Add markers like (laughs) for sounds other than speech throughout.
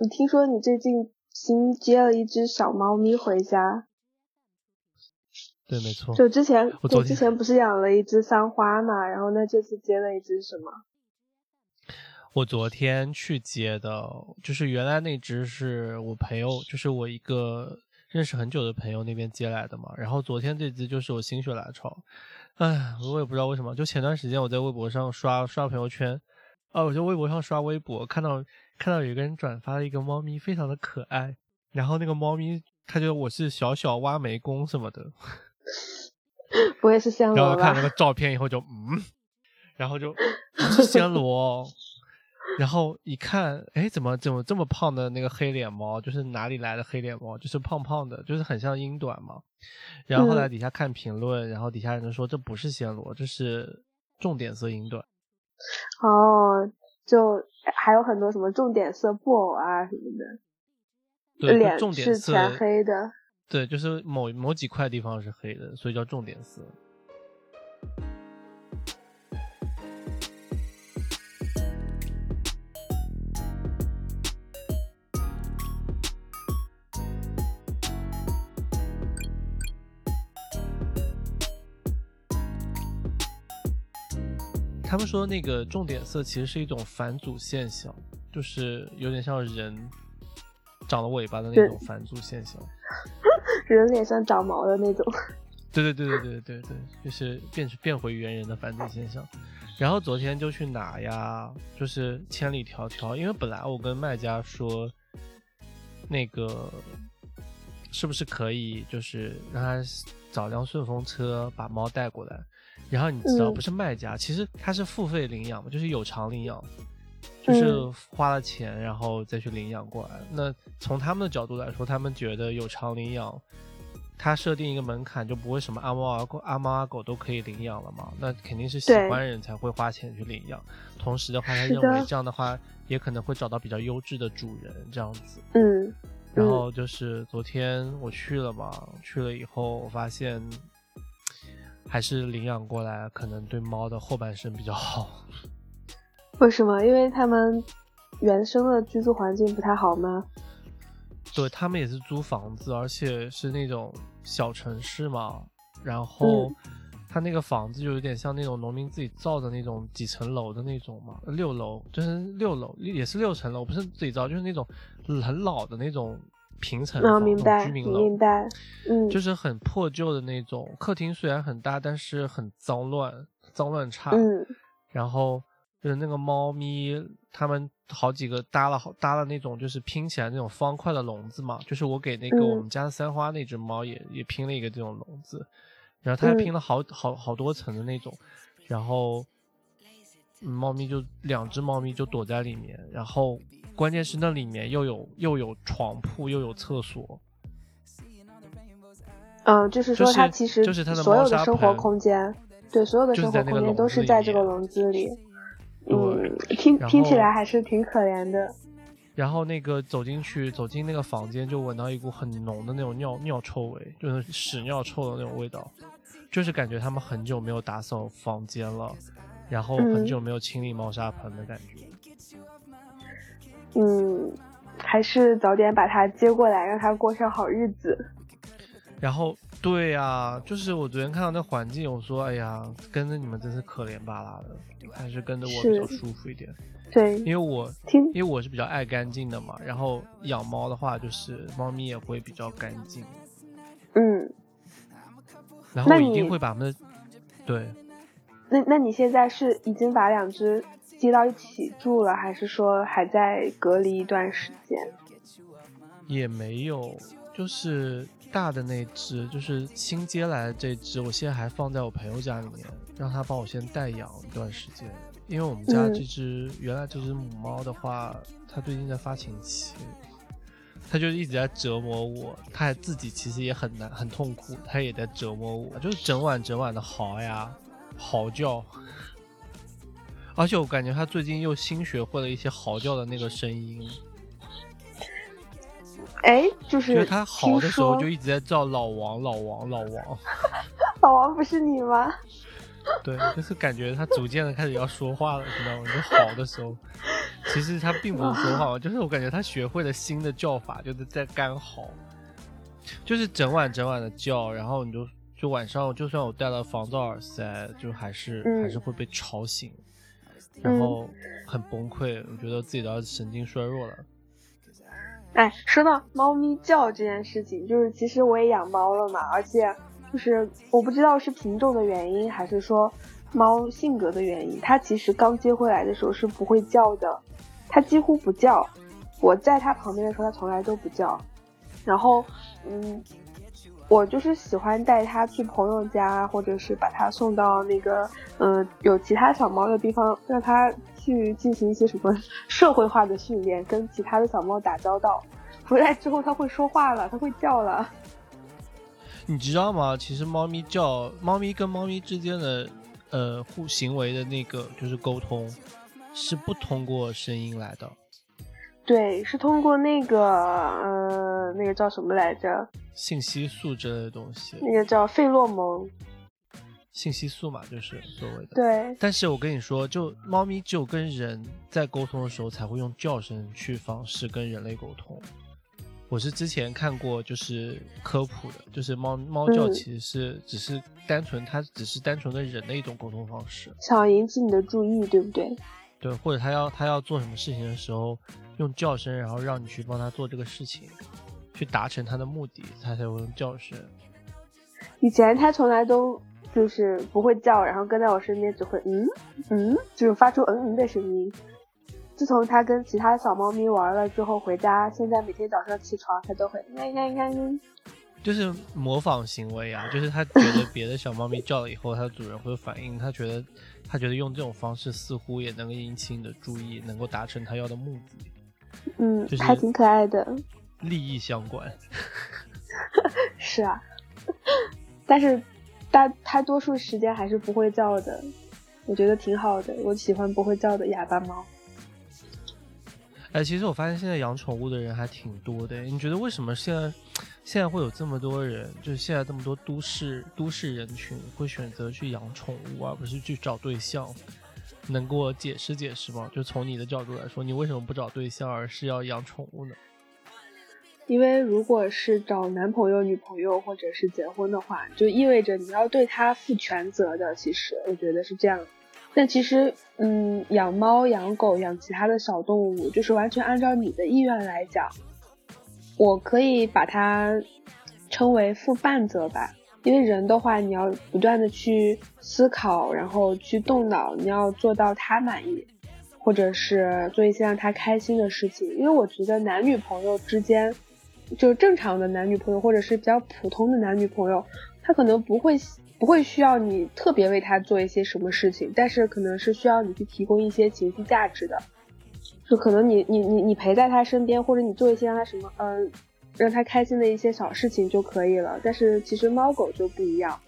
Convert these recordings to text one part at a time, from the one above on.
你听说你最近新接了一只小猫咪回家？对，没错。就之前，我昨天之前不是养了一只三花嘛，然后那这次接了一只什么？我昨天去接的，就是原来那只是我朋友，就是我一个认识很久的朋友那边接来的嘛。然后昨天这只就是我心血来潮，哎，我也不知道为什么。就前段时间我在微博上刷刷朋友圈，啊，我在微博上刷微博，看到看到有一个人转发了一个猫咪，非常的可爱。然后那个猫咪，它觉得我是小小挖煤工什么的。不会是暹罗吧？然后看那个照片以后就嗯，然后就不是暹罗，然后一看，哎，怎么怎么这么胖的那个黑脸猫，就是哪里来的黑脸猫？就是胖胖的，就是很像英短嘛。然后后来底下看评论，然后底下人说这不是暹罗，这是重点色英短。哦，就还有很多什么重点色布偶啊什么的。对，脸重点色全黑的。对，就是某某几块地方是黑的，所以叫重点色。他们说那个重点色其实是一种返祖现象，就是有点像人长了尾巴的那种返祖现象。(laughs) 人脸上长毛的那种。对对对对对对对，就是变变回原人的返祖现象。然后昨天就去拿呀，就是千里迢迢，因为本来我跟卖家说，那个是不是可以，就是让他找辆顺风车把猫带过来。然后你知道，不是卖家，其实他是付费领养嘛，就是有偿领养，就是花了钱然后再去领养过来。那从他们的角度来说，他们觉得有偿领养。他设定一个门槛，就不会什么阿猫阿狗、阿猫阿狗都可以领养了嘛？那肯定是喜欢人才会花钱去领养。同时的话，他认为这样的话也可能会找到比较优质的主人，这样子。嗯。然后就是昨天我去了嘛，去了以后我发现，还是领养过来可能对猫的后半生比较好。为什么？因为他们原生的居住环境不太好吗？对他们也是租房子，而且是那种小城市嘛。然后他那个房子就有点像那种农民自己造的那种几层楼的那种嘛，六楼就是六楼，也是六层楼，不是自己造，就是那种很老的那种平层房，居民楼，明白，嗯，就是很破旧的那种。客厅虽然很大，但是很脏乱，脏乱差。嗯，然后。就是那个猫咪，他们好几个搭了好搭了那种，就是拼起来那种方块的笼子嘛。就是我给那个我们家的三花那只猫也也拼了一个这种笼子，然后它还拼了好好好多层的那种，然后猫咪就两只猫咪就躲在里面，然后关键是那里面又有又有床铺又有厕所。嗯，就是说它其实就是它的所有的生活空间，对所有的生活空间都是在这个笼子里。嗯，听听起来还是挺可怜的。然后那个走进去，走进那个房间，就闻到一股很浓的那种尿尿臭味，就是屎尿臭的那种味道，就是感觉他们很久没有打扫房间了，然后很久没有清理猫砂盆的感觉。嗯，还是早点把它接过来，让它过上好日子。然后，对呀，就是我昨天看到那环境，我说，哎呀，跟着你们真是可怜巴拉的。还是跟着我比较舒服一点，对，因为我听，因为我是比较爱干净的嘛。然后养猫的话，就是猫咪也会比较干净。嗯，然后我一定会把它们，对。那那你现在是已经把两只接到一起住了，还是说还在隔离一段时间？也没有，就是大的那只，就是新接来的这只，我现在还放在我朋友家里面。让他帮我先代养一段时间，因为我们家这只原来这只母猫的话，它最近在发情期，它就一直在折磨我，它还自己其实也很难很痛苦，它也在折磨我，就是整晚整晚的嚎呀嚎叫，而且我感觉他最近又新学会了一些嚎叫的那个声音，哎，就是他嚎的时候就一直在叫老王老王老王，(laughs) 老王不是你吗？对，就是感觉他逐渐的开始要说话了，你知道吗？就嚎的时候，其实他并不是说话，(laughs) 就是我感觉他学会了新的叫法，就是在干嚎，就是整晚整晚的叫，然后你就就晚上，就算我戴了防噪耳塞，就还是还是会被吵醒，然后很崩溃，我觉得自己的神经衰弱了。哎，说到猫咪叫这件事情，就是其实我也养猫了嘛，而且就是我不知道是品种的原因，还是说猫性格的原因，它其实刚接回来的时候是不会叫的，它几乎不叫。我在它旁边的时候，它从来都不叫。然后，嗯，我就是喜欢带它去朋友家，或者是把它送到那个嗯有其他小猫的地方，让它。去进行一些什么 (laughs) 社会化的训练，跟其他的小猫打交道。回来之后，它会说话了，它会叫了。(laughs) 你知道吗？其实猫咪叫，猫咪跟猫咪之间的呃互行为的那个就是沟通，是不通过声音来的。对，是通过那个呃那个叫什么来着？信息素之类的东西。那个叫费洛蒙。信息素嘛，就是所谓的。对。但是我跟你说，就猫咪只有跟人在沟通的时候，才会用叫声去方式跟人类沟通。我是之前看过，就是科普的，就是猫猫叫其实是只是单纯，它只是单纯跟人的一种沟通方式，想引起你的注意，对不对？对，或者它要它要做什么事情的时候，用叫声，然后让你去帮他做这个事情，去达成他的目的，他才会用叫声。以前他从来都。就是不会叫，然后跟在我身边只会嗯嗯，就是发出嗯嗯的声音。自从他跟其他小猫咪玩了之后，回家现在每天早上起床，他都会呀呀呀呀，就是模仿行为啊。就是他觉得别的小猫咪叫了以后，它的主人会反应，他觉得他觉得用这种方式似乎也能够引起你的注意，能够达成他要的目的。嗯，就是还挺可爱的，利益相关。(laughs) 是啊，但是。大它多数时间还是不会叫的，我觉得挺好的。我喜欢不会叫的哑巴猫。哎，其实我发现现在养宠物的人还挺多的。你觉得为什么现在现在会有这么多人，就是现在这么多都市都市人群会选择去养宠物，而不是去找对象？能给我解释解释吗？就从你的角度来说，你为什么不找对象，而是要养宠物呢？因为如果是找男朋友、女朋友或者是结婚的话，就意味着你要对他负全责的。其实我觉得是这样。但其实，嗯，养猫、养狗、养其他的小动物，就是完全按照你的意愿来讲，我可以把它称为负半责吧。因为人的话，你要不断的去思考，然后去动脑，你要做到他满意，或者是做一些让他开心的事情。因为我觉得男女朋友之间。就是正常的男女朋友，或者是比较普通的男女朋友，他可能不会不会需要你特别为他做一些什么事情，但是可能是需要你去提供一些情绪价值的。就可能你你你你陪在他身边，或者你做一些让他什么嗯让他开心的一些小事情就可以了。但是其实猫狗就不一样，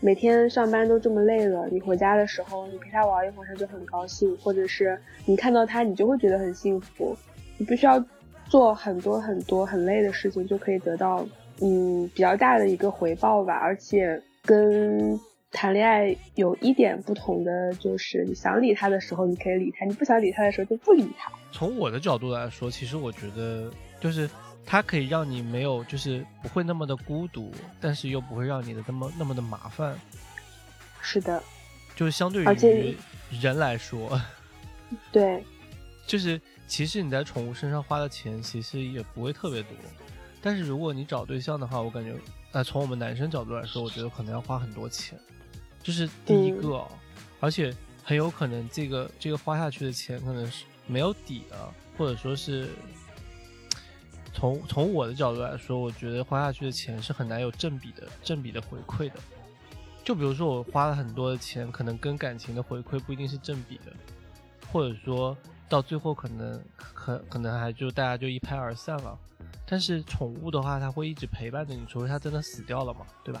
每天上班都这么累了，你回家的时候你陪它玩一会儿，它就很高兴，或者是你看到它，你就会觉得很幸福。你不需要。做很多很多很累的事情，就可以得到嗯比较大的一个回报吧。而且跟谈恋爱有一点不同的就是，你想理他的时候你可以理他，你不想理他的时候就不理他。从我的角度来说，其实我觉得就是它可以让你没有就是不会那么的孤独，但是又不会让你的那么那么的麻烦。是的，就是相对于人来说，(laughs) 对，就是。其实你在宠物身上花的钱其实也不会特别多，但是如果你找对象的话，我感觉，那从我们男生角度来说，我觉得可能要花很多钱，这是第一个，而且很有可能这个这个花下去的钱可能是没有底的，或者说是从从我的角度来说，我觉得花下去的钱是很难有正比的正比的回馈的。就比如说我花了很多的钱，可能跟感情的回馈不一定是正比的，或者说。到最后可能可可能还就大家就一拍而散了，但是宠物的话，它会一直陪伴着你，除非它真的死掉了嘛，对吧？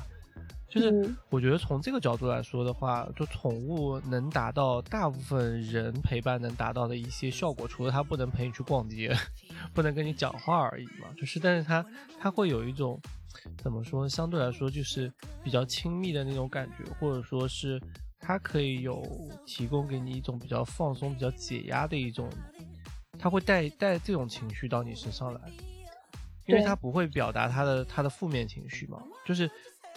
就是我觉得从这个角度来说的话，就宠物能达到大部分人陪伴能达到的一些效果，除了它不能陪你去逛街，(laughs) 不能跟你讲话而已嘛。就是，但是它它会有一种怎么说，相对来说就是比较亲密的那种感觉，或者说是。它可以有提供给你一种比较放松、比较解压的一种它会带带这种情绪到你身上来，因为对它不会表达它的它的负面情绪嘛，就是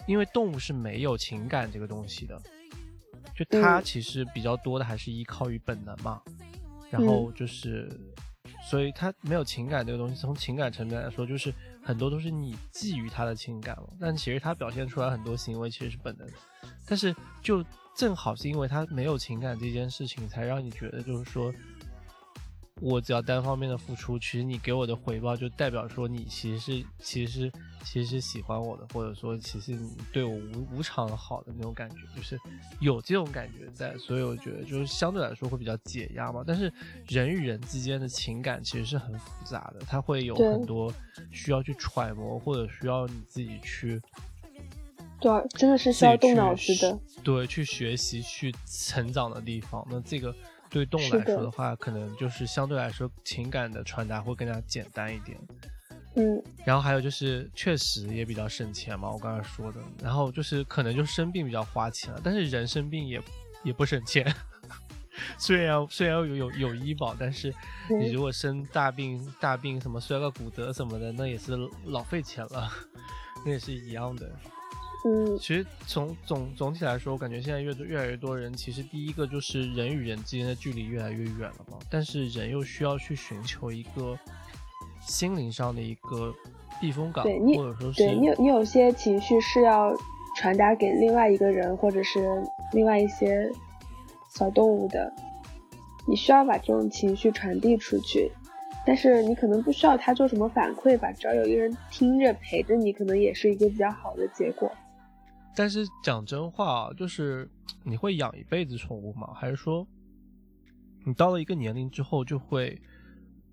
因为动物是没有情感这个东西的，就它嗯其实比较多的还是依靠于本能嘛，然后就是，所以它没有情感这个东西，从情感层面来说，就是很多都是你觊觎它的情感了，但其实它表现出来很多行为其实是本能，但是就正好是因为它没有情感这件事情，才让你觉得就是说。我只要单方面的付出，其实你给我的回报就代表说你其实是其实是其实是喜欢我的，或者说其实你对我无无偿的好的那种感觉，就是有这种感觉在，所以我觉得就是相对来说会比较解压嘛。但是人与人之间的情感其实是很复杂的，它会有很多需要去揣摩，或者需要你自己去对啊，真的是需要动脑子的。对，去学习、去成长的地方。那这个对动物来说的话，可能就是相对来说情感的传达会更加简单一点。嗯，然后还有就是，确实也比较省钱嘛，我刚才说的。然后就是可能就生病比较花钱了，但是人生病也也不省钱。(laughs) 虽然虽然有有有医保，但是你嗯如果生大病大病什么摔个骨折什么的，那也是老费钱了，(laughs) 那也是一样的。嗯，其实从总总体来说，我感觉现在越多越来越多人，其实第一个就是人与人之间的距离越来越远了嘛，但是人又需要去寻求一个心灵上的一个避风港，对你或者说是对你有你有些情绪是要传达给另外一个人，或者是另外一些小动物的，你需要把这种情绪传递出去。但是你可能不需要他做什么反馈吧，只要有一个人听着陪着你，可能也是一个比较好的结果。但是讲真话，就是你会养一辈子宠物吗？还是说你到了一个年龄之后，就会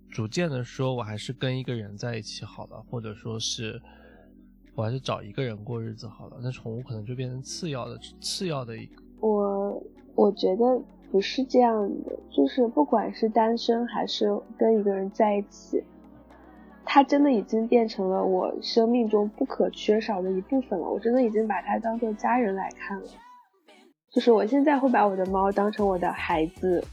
逐渐的说，我还是跟一个人在一起好了，或者说是我还是找一个人过日子好了？那宠物可能就变成次要的、次要的一个。我我觉得不是这样的，就是不管是单身还是跟一个人在一起，它真的已经变成了我生命中不可缺少的一部分了。我真的已经把它当做家人来看了。就是我现在会把我的猫当成我的孩子，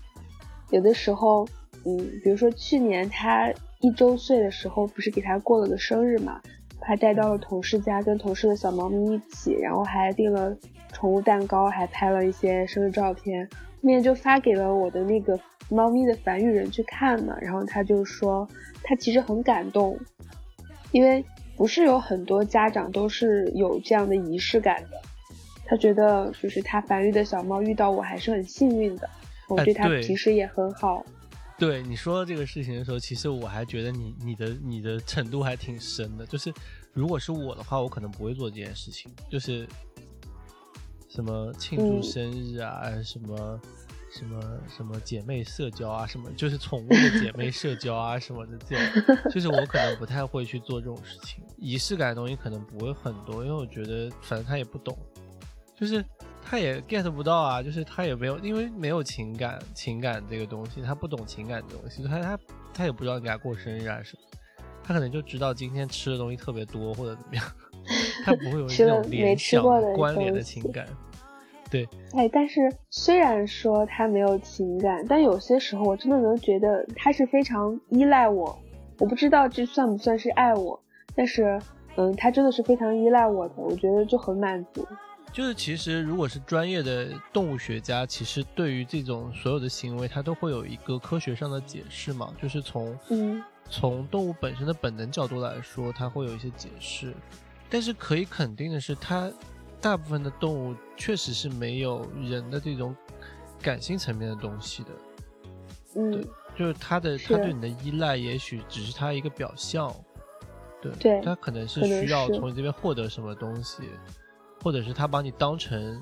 有的时候，嗯，比如说去年它一周岁的时候，不是给它过了个生日嘛，把它带到了同事家，跟同事的小猫咪一起，然后还订了宠物蛋糕，还拍了一些生日照片，后面就发给了我的那个猫咪的繁育人去看嘛，然后他就说他其实很感动，因为不是有很多家长都是有这样的仪式感的。他觉得就是他繁育的小猫遇到我还是很幸运的，我哎对他平时也很好。对你说到这个事情的时候，其实我还觉得你你的你的程度还挺深的。就是如果是我的话，我可能不会做这件事情，就是什么庆祝嗯生日啊，什么什么什么姐妹社交啊，什么就是宠物的姐妹 (laughs) 社交啊什么的这种，(laughs) 就是我可能不太会去做这种事情。仪式感的东西可能不会很多，因为我觉得反正他也不懂，就是他也 get 不到啊，就是他也没有，因为没有情感，情感这个东西，他不懂情感这东西，他他他也不知道你给他过生日啊什么，他可能就知道今天吃的东西特别多或者怎么样，(laughs) 他不会有那种联想关联的情感。对，哎，但是虽然说他没有情感，但有些时候我真的能觉得他是非常依赖我。我不知道这算不算是爱我，但是，嗯，他真的是非常依赖我的，我觉得就很满足。就是其实如果是专业的动物学家，其实对于这种所有的行为，他都会有一个科学上的解释嘛，就是从嗯从动物本身的本能角度来说，它会有一些解释。但是可以肯定的是，它大部分的动物确实是没有人的这种感性层面的东西的。嗯，就是它的是它对你的依赖，也许只是它一个表象。对，对它可能是需要从你这边获得什么东西，或者是它把你当成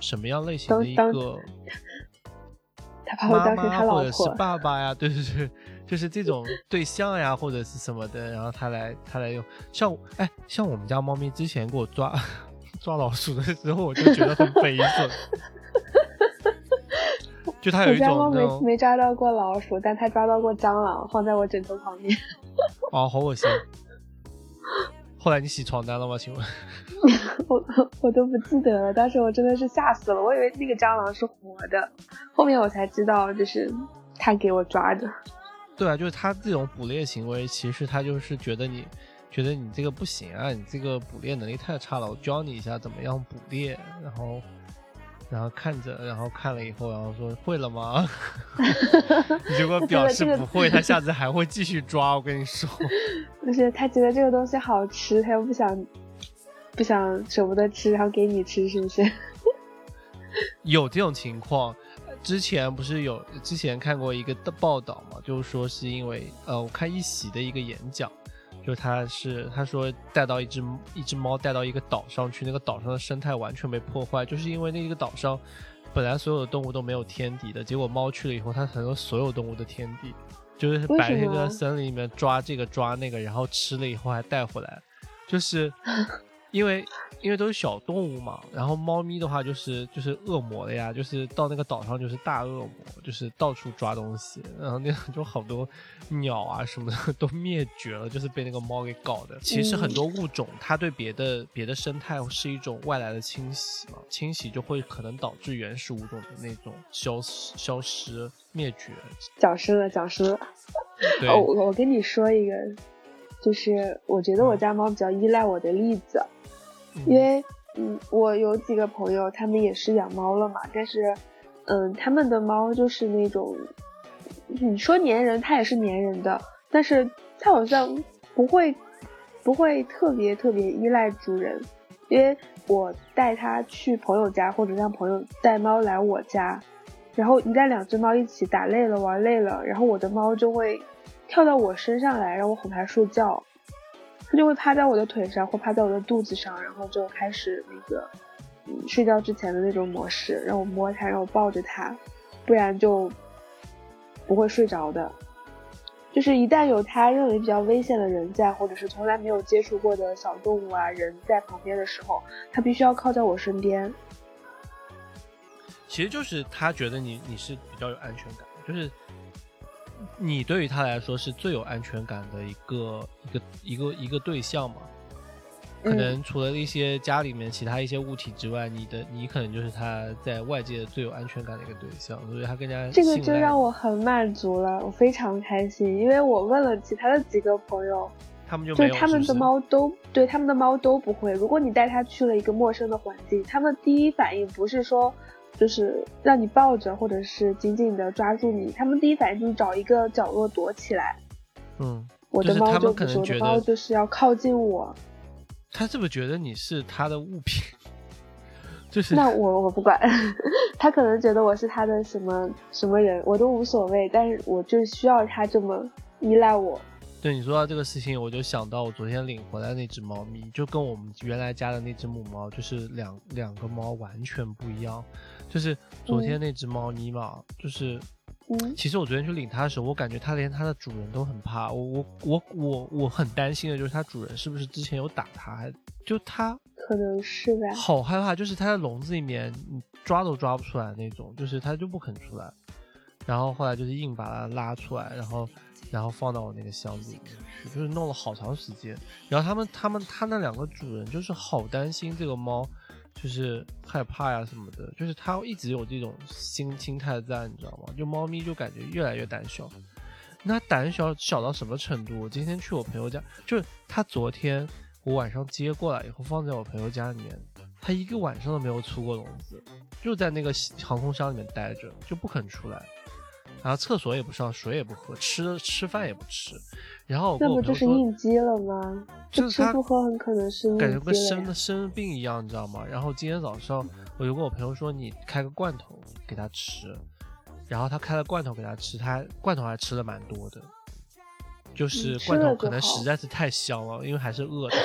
什么样类型的一个 (laughs) 他把我妈当成他妈或者是。爸爸呀，(laughs) 对对对，就是这种对象呀，或者是什么的，然后他来他来用，像我哎，像我们家猫咪之前给我抓抓老鼠的时候，我就觉得很悲愤，(laughs) 就它有一我家猫没没抓到过老鼠，但它抓到过蟑螂，放在我枕头旁边。(laughs) 哦，好恶心。后来你洗床单了吗？请问？(laughs) 我我都不记得了，当时我真的是吓死了，我以为那个蟑螂是活的，后面我才知道，就是他给我抓的。对啊，就是他这种捕猎行为，其实他就是觉得你觉得你这个不行啊，你这个捕猎能力太差了，我教你一下怎么样捕猎，然后。然后看着，然后看了以后，然后说会了吗？(laughs) 如果表示不会，他下次还会继续抓。我跟你说，(laughs) 不是他觉得这个东西好吃，他又不想不想舍不得吃，然后给你吃，是不是？(laughs) 有这种情况，之前不是有之前看过一个的报道嘛，就是说是因为呃，我看一席的一个演讲。就他是他说带到一只一只猫带到一个岛上去，那个岛上的生态完全被破坏，就是因为那个岛上本来所有的动物都没有天敌的，结果猫去了以后，它成了所有动物的天敌，就是白天在森林里面抓这个抓那个，然后吃了以后还带回来，就是因为。因为都是小动物嘛，然后猫咪的话就是就是恶魔的呀，就是到那个岛上就是大恶魔，就是到处抓东西，然后那 (laughs) 就好多鸟啊什么的都灭绝了，就是被那个猫给搞的。其实很多物种它对别的别的生态是一种外来的侵袭嘛，侵袭就会可能导致原始物种的那种消失、消失、灭绝。讲失了，讲失了。(laughs) 哦，我我跟你说一个，就是我觉得我家猫比较依赖我的例子。因为，嗯，我有几个朋友，他们也是养猫了嘛，但是，嗯，他们的猫就是那种，你说粘人，它也是粘人的，但是它好像不会，不会特别特别依赖主人。因为我带它去朋友家，或者让朋友带猫来我家，然后一旦两只猫一起打累了、玩累了，然后我的猫就会跳到我身上来，让我哄它睡觉。它就会趴在我的腿上，或趴在我的肚子上，然后就开始那个，睡觉之前的那种模式，让我摸它，让我抱着它，不然就不会睡着的。就是一旦有它认为比较危险的人在，或者是从来没有接触过的小动物啊人在旁边的时候，它必须要靠在我身边。其实就是它觉得你你是比较有安全感，就是。你对于他来说是最有安全感的一个一个一个一个对象嘛？可能除了一些家里面其他一些物体之外，你的你可能就是他在外界最有安全感的一个对象，所以他更加这个就让我很满足了，我非常开心，因为我问了其他的几个朋友，他们就就他们的猫都对他们的猫都不会。如果你带它去了一个陌生的环境，他们第一反应不是说。就是让你抱着，或者是紧紧的抓住你。他们第一反应就是找一个角落躲起来。嗯，我的猫就不是，我的猫就是要靠近我。他是不是觉得你是他的物品？(laughs) 就是那我我不管，(laughs) 他可能觉得我是他的什么什么人，我都无所谓。但是我就需要他这么依赖我。对你说到这个事情，我就想到我昨天领回来那只猫咪，就跟我们原来家的那只母猫，就是两两个猫完全不一样。就是昨天那只猫咪嘛，就是，其实我昨天去领它的时候，我感觉它连它的主人都很怕。我我我我我很担心的就是它主人是不是之前有打它，还就它可能是吧。好害怕，就是它在笼子里面，你抓都抓不出来那种，就是它就不肯出来。然后后来就是硬把它拉出来，然后然后放到我那个箱子里面去，就是弄了好长时间。然后他们他们他那两个主人就是好担心这个猫。就是害怕呀什么的，就是它一直有这种心心态在，你知道吗？就猫咪就感觉越来越胆小，那胆小小到什么程度？我今天去我朋友家，就是它昨天我晚上接过来以后放在我朋友家里面，它一个晚上都没有出过笼子，就在那个航空箱里面待着，就不肯出来。然后厕所也不上，水也不喝，吃吃饭也不吃，然后那不就是应激了吗？就吃不喝很可能是感觉跟生的生病一样，你知道吗？然后今天早上我就跟我朋友说，你开个罐头给他吃，然后他开了罐头给他吃，他罐头还吃了蛮多的，就是罐头可能实在是太香了，因为还是饿的。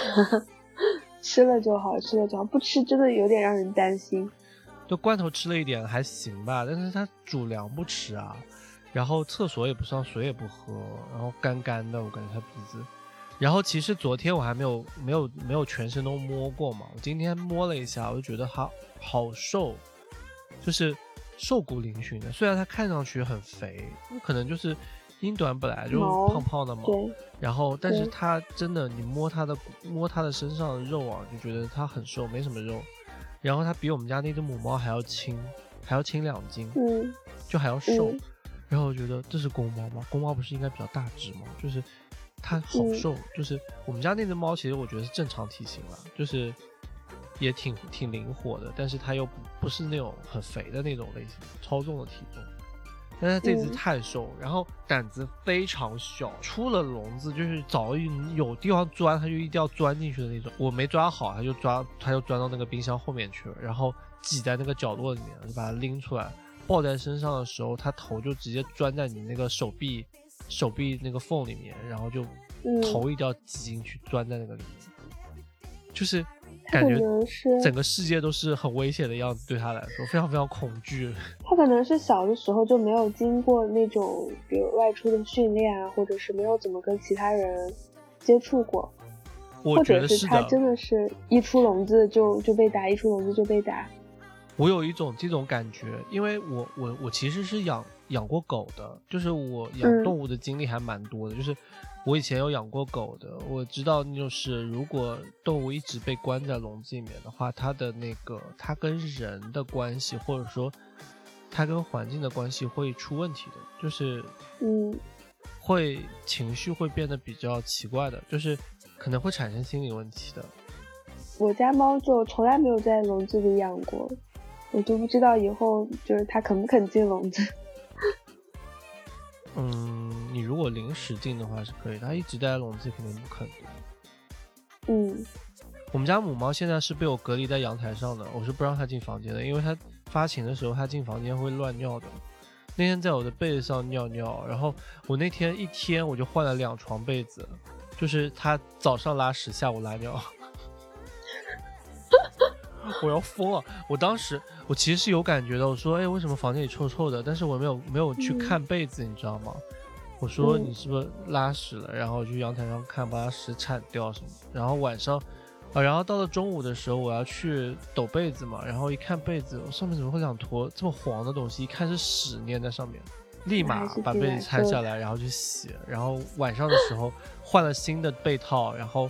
(laughs) 吃了就好，吃了就好，不吃真的有点让人担心。就罐头吃了一点还行吧，但是他主粮不吃啊。然后厕所也不上，水也不喝，然后干干的，我感觉他鼻子。然后其实昨天我还没有没有没有全身都摸过嘛，我今天摸了一下，我就觉得它好瘦，就是瘦骨嶙峋的。虽然它看上去很肥，可能就是英短本来就胖胖的嘛。然后，但是它真的，你摸它的摸它的身上的肉啊，就觉得它很瘦，没什么肉。然后它比我们家那只母猫还要轻，还要轻两斤，嗯，就还要瘦。然后我觉得这是公猫吗？公猫不是应该比较大只吗？就是它好瘦，就是我们家那只猫，其实我觉得是正常体型了，就是也挺挺灵活的，但是它又不不是那种很肥的那种类型，超重的体重。但是这只太瘦，然后胆子非常小，出了笼子就是早有地方钻，它就一定要钻进去的那种。我没抓好，它就抓，它就钻到那个冰箱后面去了，然后挤在那个角落里面，就把它拎出来，抱在身上的时候，他头就直接钻在你那个手臂手臂那个缝里面，然后就头一定要挤进去，钻在那个里面，就是。感觉整个世界都是很危险的样子，对他来说非常非常恐惧。(laughs) 他可能是小的时候就没有经过那种比如外出的训练啊，或者是没有怎么跟其他人接触过，或者是他真的是一出笼子就就被打，一出笼子就被打。我有一种这种感觉，因为我我我其实是养养过狗的，就是我养动物的经历还蛮多的，就是。我以前有养过狗的，我知道就是如果动物一直被关在笼子里面的话，它的那个它跟人的关系，或者说它跟环境的关系会出问题的，就是嗯，会情绪会变得比较奇怪的，就是可能会产生心理问题的。我家猫就从来没有在笼子里养过，我就不知道以后就是它肯不肯进笼子。(laughs) 嗯，你如果临时进的话是可以，它一直待在笼子肯定不肯。嗯，我们家母猫现在是被我隔离在阳台上的，我是不让它进房间的，因为它发情的时候它进房间会乱尿的。那天在我的被子上尿尿，然后我那天一天我就换了两床被子，就是它早上拉屎，下午拉尿。我要疯了！我当时我其实是有感觉的，我说，哎，为什么房间里臭臭的？但是我没有没有去看被子，你知道吗？我说你是不是拉屎了？然后去阳台上看，把屎铲掉什么。然后晚上，啊，然后到了中午的时候，我要去抖被子嘛，然后一看被子上面怎么会两坨这么黄的东西？一看是屎粘在上面，立马把被子拆下来，然后去洗。然后晚上的时候换了新的被套，然后，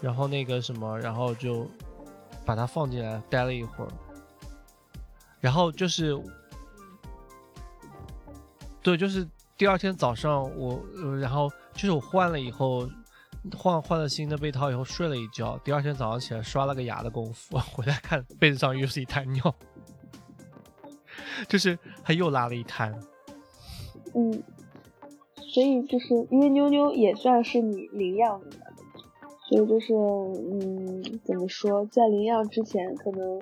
然后那个什么，然后就。把它放进来，待了一会儿，然后就是，对，就是第二天早上我，然后就是我换了以后，换换了新的被套以后睡了一觉，第二天早上起来刷了个牙的功夫，(laughs) 回来看被子上又是一滩尿，(laughs) 就是他又拉了一滩。嗯，所以就是因为妞妞也算是你领养的。所以就是，嗯，怎么说，在领养之前，可能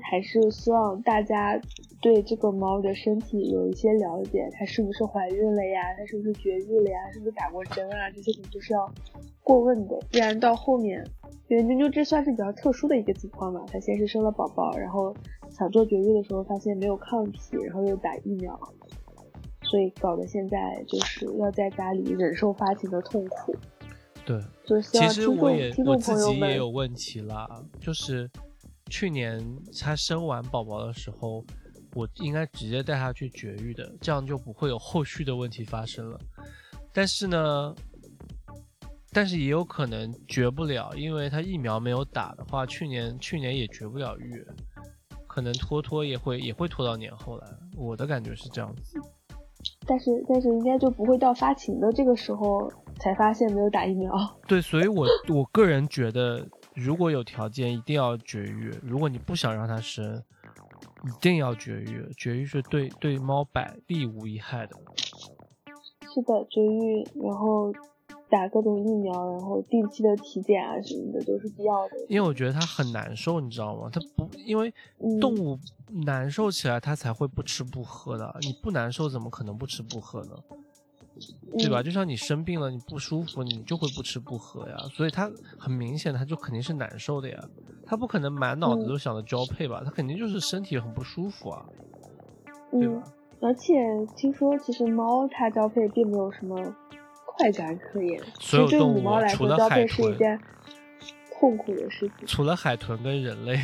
还是希望大家对这个猫的身体有一些了解，它是不是怀孕了呀？它是不是绝育了呀？是不是打过针啊？这些肯定是要过问的，不然到后面，因为妞妞这算是比较特殊的一个情况嘛，它先是生了宝宝，然后想做绝育的时候发现没有抗体，然后又打疫苗，所以搞得现在就是要在家里忍受发情的痛苦。对，其实我也我自己也有问题啦，就是去年他生完宝宝的时候，我应该直接带他去绝育的，这样就不会有后续的问题发生了。但是呢，但是也有可能绝不了，因为他疫苗没有打的话，去年去年也绝不了育，可能拖拖也会也会拖到年后来。我的感觉是这样子。但是但是应该就不会到发情的这个时候。才发现没有打疫苗。(laughs) 对，所以我我个人觉得，如果有条件，一定要绝育。如果你不想让它生，一定要绝育。绝育是对对猫百利无一害的。是的，绝育，然后打各种疫苗，然后定期的体检啊什么的都是必要的。因为我觉得它很难受，你知道吗？它不，因为动物难受起来，它才会不吃不喝的。你不难受，怎么可能不吃不喝呢？对吧？就像你生病了，你不舒服，你就会不吃不喝呀。所以他很明显，他就肯定是难受的呀。他不可能满脑子都想着交配吧？他肯定就是身体很不舒服啊，对吧？而且听说，其实猫它交配并没有什么快感可言。所有动物除了交配是一件痛苦的事情。除了海豚跟人类，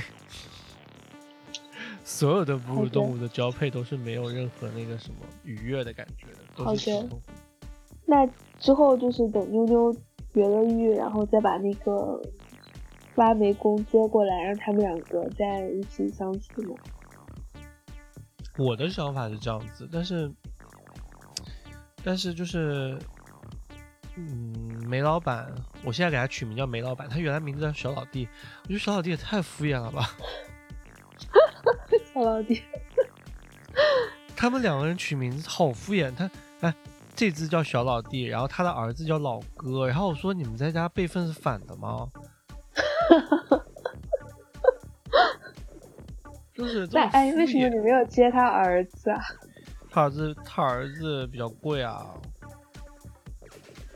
(laughs) 所有的哺乳动物的交配都是没有任何那个什么愉悦的感觉的，都是痛苦。那之后就是等妞妞绝了育，然后再把那个挖煤工接过来，让他们两个在一起相处吗？我的想法是这样子，但是，但是就是，嗯，煤老板，我现在给他取名叫煤老板，他原来名字叫小老弟，我觉得小老弟也太敷衍了吧。(laughs) 小老弟，(laughs) 他们两个人取名字好敷衍，他哎，这只叫小老弟，然后他的儿子叫老哥，然后我说你们在家辈分是反的吗？就是那哎，为什么你没有接他儿子啊？他儿子他儿子比较贵啊。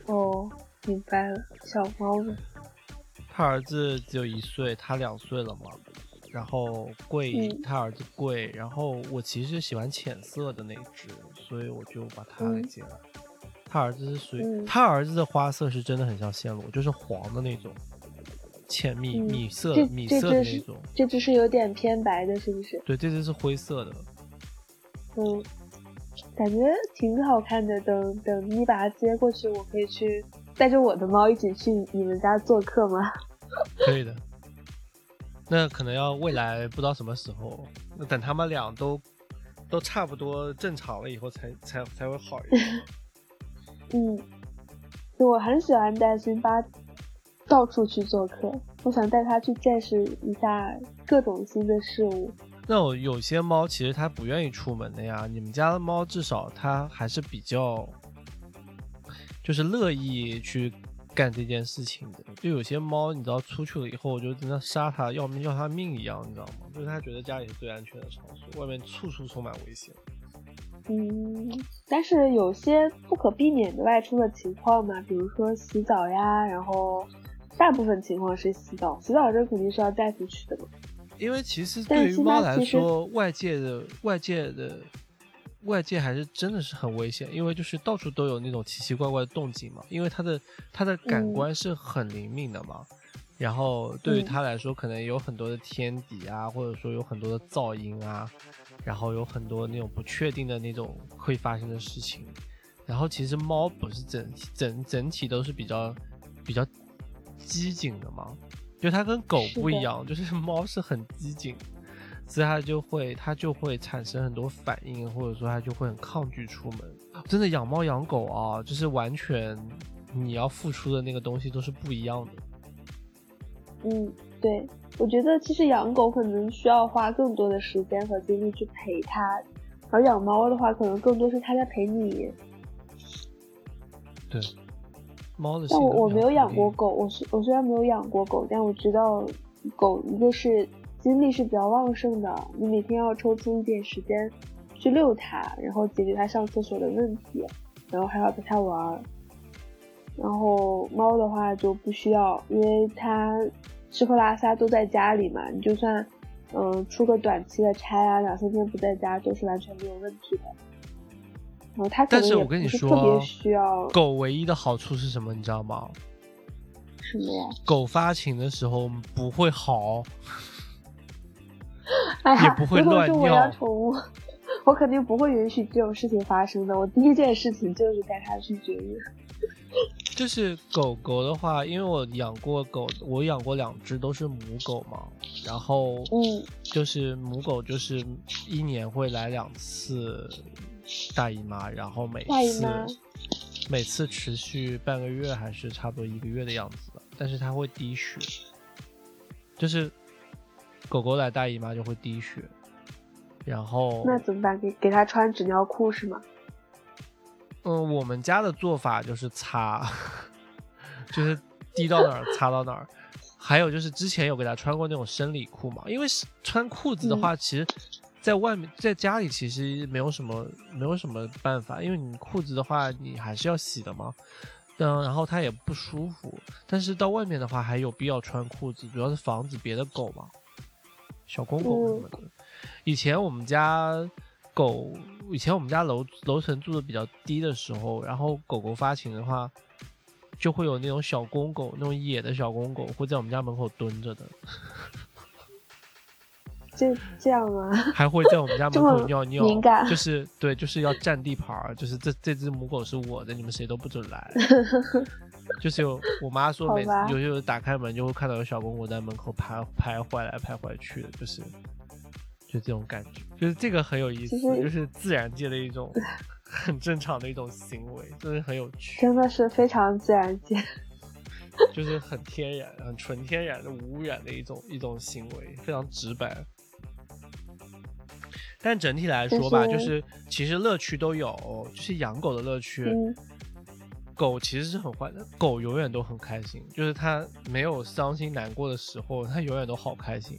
哦，明白了，小猫子。他儿子只有一岁，他两岁了嘛。然后贵，他儿子贵。然后我其实喜欢浅色的那只，所以我就把它给接了。他儿子是属于他儿子的花色是真的很像暹罗，就是黄的那种。浅米米色米色的那种，这只是有点偏白的，是不是？对，这只是灰色的。嗯，感觉挺好看的。等等，你把它接过去，我可以去带着我的猫一起去你们家做客吗？(laughs) 可以的。那可能要未来不知道什么时候，那等他们俩都都差不多正常了以后，才才才会好一点。(laughs) 嗯，我很喜欢带辛巴。到处去做客，我想带他去见识一下各种新的事物。那我有些猫其实它不愿意出门的呀，你们家的猫至少它还是比较，就是乐意去干这件事情的。就有些猫，你知道出去了以后，我就真的杀它要命要它命一样，你知道吗？就是它觉得家里是最安全的场所，外面处处充满危险。嗯，但是有些不可避免的外出的情况嘛，比如说洗澡呀，然后。大部分情况是洗澡，洗澡这肯定是要带出去的嘛。因为其实对于猫来说，外界的外界的外界还是真的是很危险，因为就是到处都有那种奇奇怪怪的动静嘛。因为它的它的感官是很灵敏的嘛，然后对于它来说，可能有很多的天敌啊，或者说有很多的噪音啊，然后有很多那种不确定的那种会发生的事情。然后其实猫不是整整整体都是比较比较。机警的嘛，就它跟狗不一样，就是猫是很机警，所以它就会它就会产生很多反应，或者说它就会很抗拒出门。真的养猫养狗啊，就是完全你要付出的那个东西都是不一样的。嗯，对，我觉得其实养狗可能需要花更多的时间和精力去陪它，而养猫的话，可能更多是它在陪你。对。猫的但我我没有养过狗，我是我虽然没有养过狗，但我知道狗一个是精力是比较旺盛的，你每天要抽出一点时间去遛它，然后解决它上厕所的问题，然后还要陪它玩。然后猫的话就不需要，因为它吃喝拉撒都在家里嘛，你就算嗯出个短期的差啊，两三天不在家都是完全没有问题的。然后它但是我跟你说，需要狗唯一的好处是什么？你知道吗？什么呀？狗发情的时候不会嚎，(laughs) 也不会乱尿。我养宠物，(laughs) 我肯定不会允许这种事情发生的。我第一件事情就是带它去绝育。(laughs) 就是狗狗的话，因为我养过狗，我养过两只都是母狗嘛。然后，嗯，就是母狗就是一年会来两次。大姨妈，然后每次每次持续半个月还是差不多一个月的样子，但是它会滴血，就是狗狗来大姨妈就会滴血，然后那怎么办？给给它穿纸尿裤是吗？嗯，我们家的做法就是擦，(laughs) 就是滴到哪儿擦到哪儿，还有就是之前有给它穿过那种生理裤嘛，因为穿裤子的话其实。在外面，在家里其实没有什么，没有什么办法，因为你裤子的话，你还是要洗的嘛。嗯，然后它也不舒服。但是到外面的话，还有必要穿裤子，主要是防止别的狗嘛，小公狗什么的。以前我们家狗，以前我们家楼楼层住的比较低的时候，然后狗狗发情的话，就会有那种小公狗，那种野的小公狗会在我们家门口蹲着的。就这样吗？还会在我们家 (laughs) 门口尿尿，就是对，就是要占地盘儿，就是这这只母狗是我的，你们谁都不准来。(laughs) 就是有我妈说，每次有时候打开门就会看到有小公狗在门口徘徘徊来徘徊去的，就是就这种感觉，就是这个很有意思，就是自然界的一种很正常的一种行为，真的很有趣，真的是非常自然界。(laughs) 就是很天然、很纯天然的、无污染的一种一种行为，非常直白。但整体来说吧，就就是其实乐趣都有，就是养狗的乐趣。嗯，狗其实是很坏的，狗永远都很开心，就是它没有伤心难过的时候，它永远都好开心。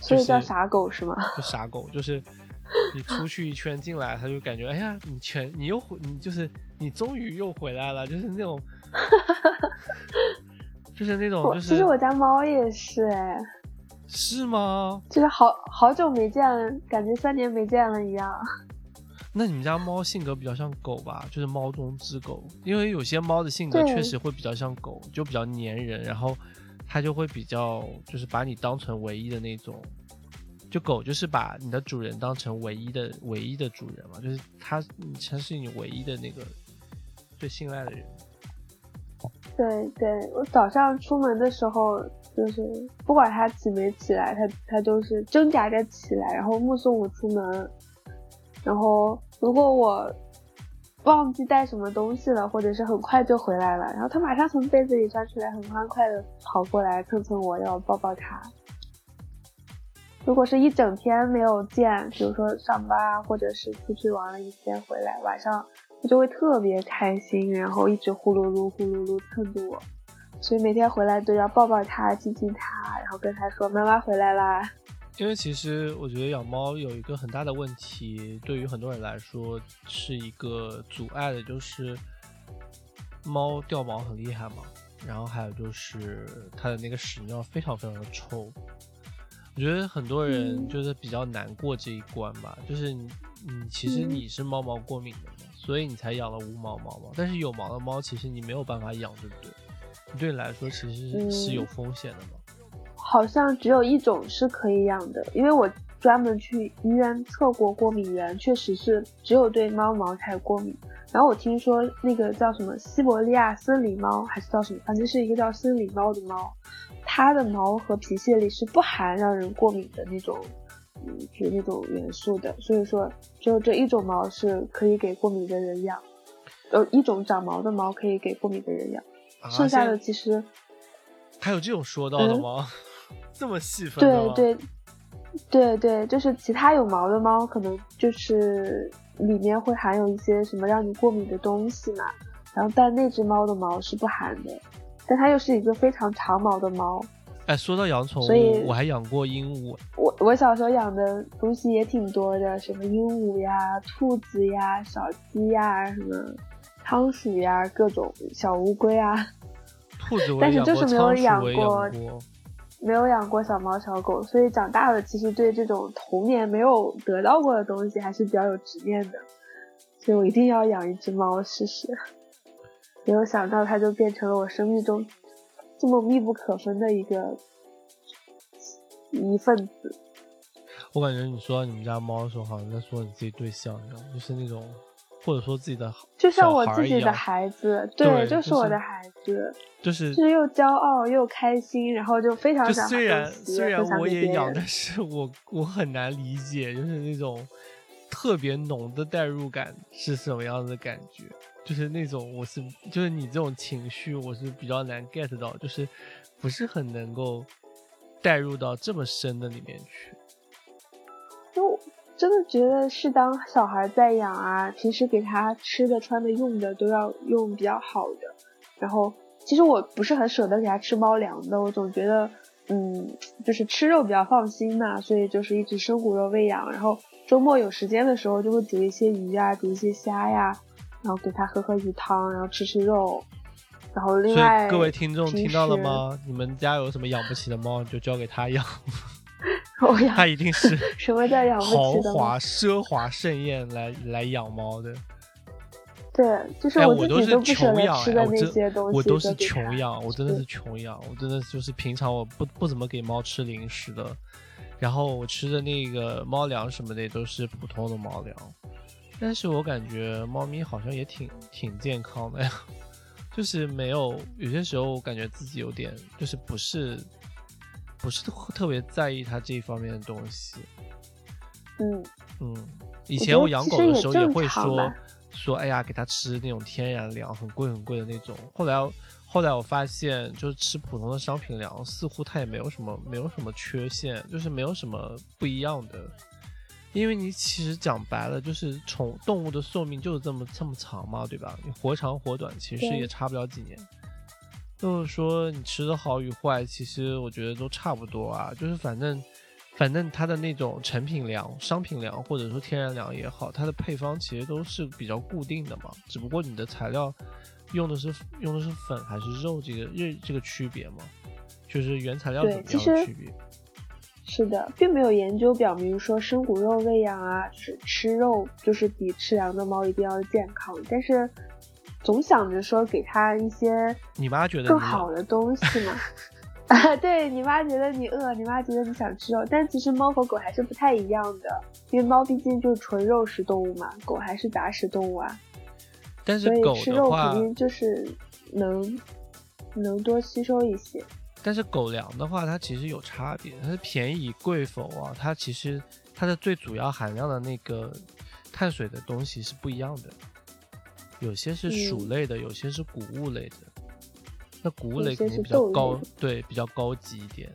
所以叫傻狗是吗？就傻狗，就是你出去一圈进来，它就感觉哎呀，你全你又回，你就是你终于又回来了，就是那种，(laughs) 就是那种就是其实我家猫也是哎，是吗？就是好好久没见，感觉三年没见了一样。那你们家猫性格比较像狗吧？就是猫中之狗，因为有些猫的性格确实会比较像狗，就比较粘人，然后它就会比较就是把你当成唯一的那种。就狗就是把你的主人当成唯一的唯一的主人嘛，就是它它是你唯一的那个最信赖的人。对对，我早上出门的时候，就是不管它起没起来，它它都是挣扎着起来，然后目送我出门。然后如果我忘记带什么东西了，或者是很快就回来了，然后它马上从被子里钻出来，很欢快的跑过来蹭蹭我，要抱抱它。如果是一整天没有见，比如说上班啊，或者是出去玩了一天回来，晚上它就会特别开心，然后一直呼噜噜呼噜噜蹭着我，所以每天回来都要抱抱它、亲亲它，然后跟它说妈妈回来啦。因为其实我觉得养猫有一个很大的问题，对于很多人来说是一个阻碍的，就是猫掉毛很厉害嘛，然后还有就是它的那个屎尿非常非常的臭。我觉得很多人嗯就是比较难过这一关吧，就是你你其实嗯你是猫毛过敏的嘛，所以你才养了无毛猫嘛，但是有毛的猫其实你没有办法养，对不对？对你来说其实是是有嗯风险的嘛。好像只有一种是可以养的，因为我专门去医院测过过敏源，确实是只有对猫毛才过敏。然后我听说那个叫什么西伯利亚森林猫，还是叫什么，反正是一个叫森林猫的猫，它的毛和皮屑里是不含让人过敏的那种，嗯，就是那种元素的。所以说，只有这一种毛是可以给过敏的人养，呃，一种长毛的猫可以给过敏的人养，啊剩下的其实。还有这种说到的嗯吗？这么细分的吗？对对对对，就是其他有毛的猫，可能就是里面会含有一些什么让你过敏的东西嘛。然后，但那只猫的毛是不含的，但它又是一个非常长毛的猫。哎，说到养宠所以物，我还养过鹦鹉。我我小时候养的东西也挺多的，什么鹦鹉呀、兔子呀、小鸡呀、什么仓鼠呀、各种小乌龟啊，兔子我但是也养过，就是没有仓鼠我也养过养过。没有养过小猫小狗，所以长大了其实对这种童年没有得到过的东西还是比较有执念的，所以我一定要养一只猫试试。没有想到它就变成了我生命中这么密不可分的一个一份子。我感觉你说你们家猫的时候，好像在说你自己对象一样，就是那种或者说自己的就像我自己的孩子，对就就是我的孩子，就是就是又骄傲又开心，然后就非常想虽然虽然我也养，但是我我很难理解，就是那种特别浓的代入感是什么样的感觉，就是那种我是就是你这种情绪我是比较难 get 到，就是不是很能够带入到这么深的里面去。真的觉得是当小孩在养啊，平时给他吃的、穿的、用的都要用比较好的。然后，其实我不是很舍得给他吃猫粮的，我总觉得，嗯，就是吃肉比较放心嘛，所以就是一直生骨肉喂养。然后周末有时间的时候，就会煮一些鱼呀、煮一些虾呀，然后给他喝喝鱼汤，然后吃吃肉。然后另外，各位听众听到了？吗？你们家有什么养不起的猫，就交给他养，我养他一定是 (laughs) 什么叫养不豪起的猫？华奢华盛宴来来养猫的。对，就是哎，我自己都不舍穷养，哎，得吃的那些东西，我都是穷养，我真的是穷养，我真的就是平常我不不怎么给猫吃零食的，然后我吃的那个猫粮什么的也都是普通的猫粮，但是我感觉猫咪好像也挺挺健康的呀，(laughs) 就是没有有些时候我感觉自己有点就是不是不是特别在意它这一方面的东西。嗯嗯，以前我养狗的时候也会说说，哎呀，给它吃那种天然粮，很贵很贵的那种。后来后来我发现，就是吃普通的商品粮，似乎它也没有什么没有什么缺陷，就是没有什么不一样的。因为你其实讲白了，就是宠动物的寿命就是这么这么长嘛，对吧？你活长活短，其实也差不了几年。就是说你吃的好与坏，其实我觉得都差不多啊。就是反正。反正它的那种成品粮、商品粮或者说天然粮也好，它的配方其实都是比较固定的嘛。只不过你的材料用的是用的是粉还是肉，这个这这个区别嘛，就是原材料怎么样的区别。是的，并没有研究表明说生骨肉喂养啊，吃吃肉就是比吃粮的猫一定要健康。但是总想着说给它一些你妈觉得更好的东西嘛。(laughs) 啊，对你妈觉得你饿，你妈觉得你想吃肉，但其实猫和狗还是不太一样的，因为猫毕竟就是纯肉食动物嘛，狗还是杂食动物啊。但是狗吃肉肯定就是能能多吸收一些。但是狗粮的话，它其实有差别，它是便宜贵否啊？它其实它的最主要含量的那个碳水的东西是不一样的，有些是鼠类的，有些是谷物类的。那谷物类肯定比较高，对，比较高级一点，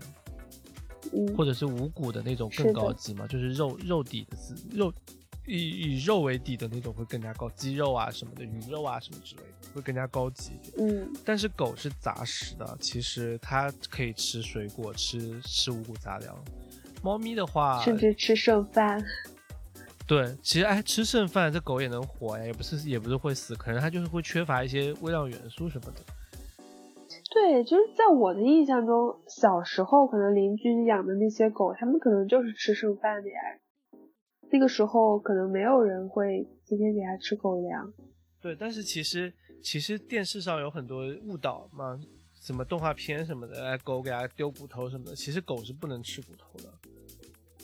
嗯，或者是五谷的那种更高级嘛，就是肉肉底的肉，以以肉为底的那种会更加高，鸡肉啊什么的，鱼肉啊什么之类的会更加高级一点。嗯，但是狗是杂食的，其实它可以吃水果，吃吃五谷杂粮。猫咪的话，甚至吃剩饭。对，其实哎，吃剩饭这狗也能活呀，也不是也不是会死，可能它就是会缺乏一些微量元素什么的。对，就是在我的印象中，小时候可能邻居养的那些狗，他们可能就是吃剩饭的呀。那个时候可能没有人会天天给它吃狗粮。对，但是其实其实电视上有很多误导嘛，什么动画片什么的，哎，狗给它丢骨头什么的，其实狗是不能吃骨头的。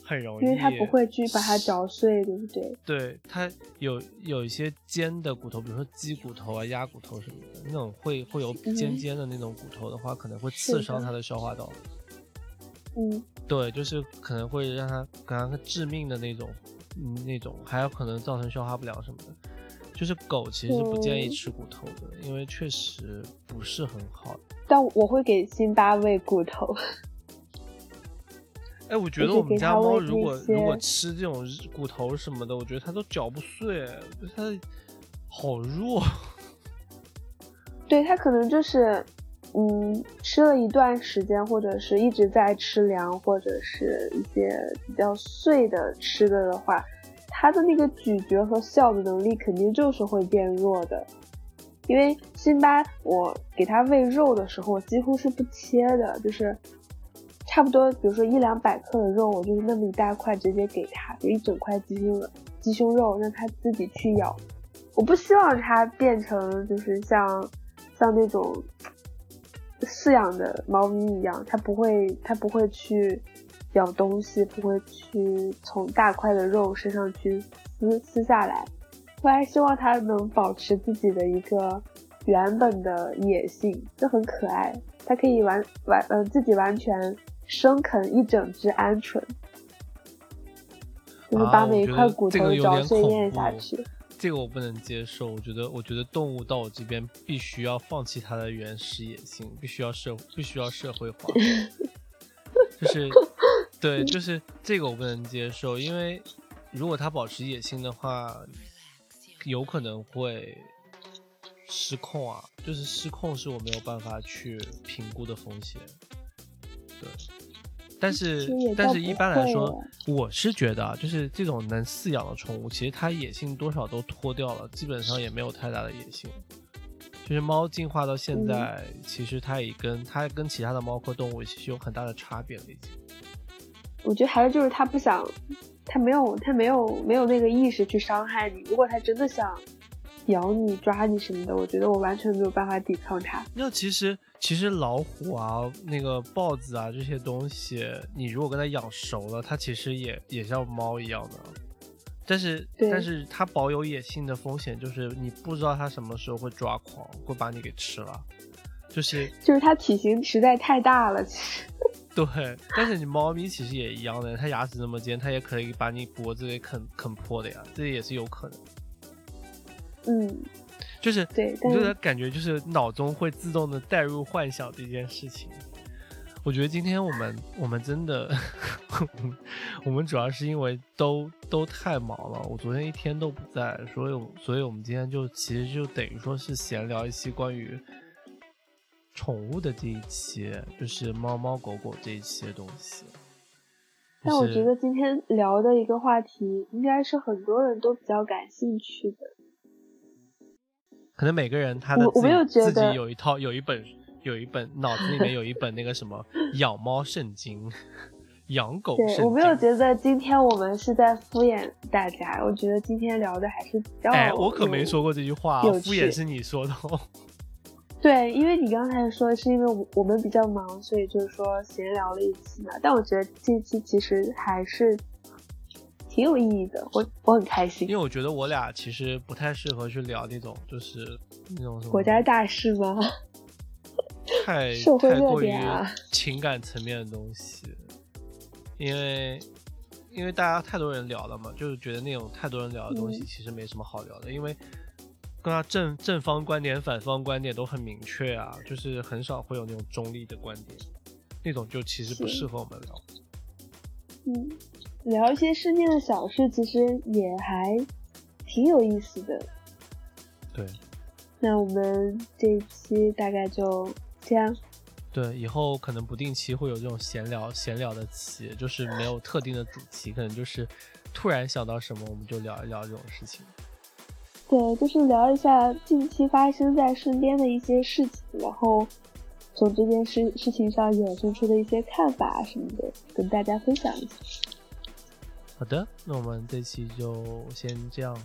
很容易，因为它不会去把它嚼碎，对不对？对，它有有一些尖的骨头，比如说鸡骨头啊、鸭骨头什么的，那种会会有尖尖的那种骨头的话，可能会刺伤它的消化道。嗯，对，就是可能会让它感它致命的那种，嗯，那种还有可能造成消化不良什么的。就是狗其实是不建议吃骨头的，因为确实不是很好。但我会给辛巴喂骨头。哎，我觉得我们家猫如果如果吃这种骨头什么的，我觉得它都嚼不碎，它好弱。(laughs) 对，它可能就是，嗯，吃了一段时间，或者是一直在吃粮，或者是一些比较碎的吃的的话，它的那个咀嚼和笑的能力肯定就是会变弱的。因为辛巴，我给它喂肉的时候，我几乎是不切的，就是。差不多，比如说一两百克的肉，我就是那么一大块直接给他，就一整块鸡胸鸡胸肉，让他自己去咬。我不希望它变成就是像像那种饲养的猫咪一样，它不会它不会去咬东西，不会去从大块的肉身上去撕撕下来。我还希望它能保持自己的一个原本的野性，就很可爱。它可以完完嗯自己完全。生啃一整只鹌鹑，就是把每一块骨头嚼碎咽下去。这个我不能接受。我觉得，我觉得动物到我这边必须要放弃它的原始野性，必须要社，必须要社会化。(laughs) 就是，对，就是这个我不能接受。因为如果它保持野性的话，有可能会失控啊。就是失控是我没有办法去评估的风险。对，但是但是一般来说，我是觉得啊，就是这种能饲养的宠物，其实它野性多少都脱掉了，基本上也没有太大的野性。就是猫进化到现在，其实它也跟它跟其他的猫科动物其实有很大的差别了。已经，我觉得还是就是它不想，它没有它没有没有那个意识去伤害你。如果它真的想咬你、抓你什么的，我觉得我完全没有办法抵抗它。那其实。其实老虎啊，那个豹子啊，这些东西，你如果跟它养熟了，它其实也也像猫一样的。但是，但是它保有野性的风险就是你不知道它什么时候会抓狂，会把你给吃了。就是，(laughs) 就是它体型实在太大了，其实。(laughs) 对，但是你猫咪其实也一样的，它牙齿那么尖，它也可以把你脖子给啃啃破的呀，这也是有可能。嗯，就是对，我觉得感觉就是脑中会自动的带入幻想这件事情。我觉得今天我们我们真的，(laughs) 我们主要是因为都都太忙了，我昨天一天都不在，所以所以我们今天就其实就等于说是闲聊一期关于。宠物的这一期就是猫猫狗狗这一期的东西，但我觉得今天聊的一个话题应该是很多人都比较感兴趣的。可能每个人他的我没有觉得自己有一套有一本有一本脑子里面有一本那个什么 (laughs) 养猫圣经、养狗圣经。我没有觉得今天我们是在敷衍大家，我觉得今天聊的还是比较……哎，我可没说过这句话，敷衍是你说的。哦。(laughs) 对，因为你刚才说是因为我我们比较忙，所以就是说闲聊了一期嘛。但我觉得这期其实还是挺有意义的，我我很开心。因为我觉得我俩其实不太适合去聊那种就是那种什么国家大事吗？(laughs) 太太过于情感层面的东西，因为因为大家太多人聊了嘛，就是觉得那种太多人聊的东西其实没什么好聊的，因为。跟他正正方观点、反方观点都很明确啊，就是很少会有那种中立的观点，那种就其实不适合我们聊。嗯，聊一些身边的小事，其实也还挺有意思的。对。那我们这一期大概就这样。对，以后可能不定期会有这种闲聊闲聊的期，就是没有特定的主题，可能就是突然想到什么我们就聊一聊这种事情。对，就是聊一下近期发生在身边的一些事情，然后从这件事事情上衍生出的一些看法什么的，跟大家分享一下。好的，那我们这期就先这样。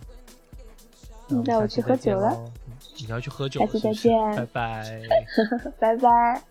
那我去喝酒了。你要去喝酒。下期再见。拜拜。(laughs) 拜拜。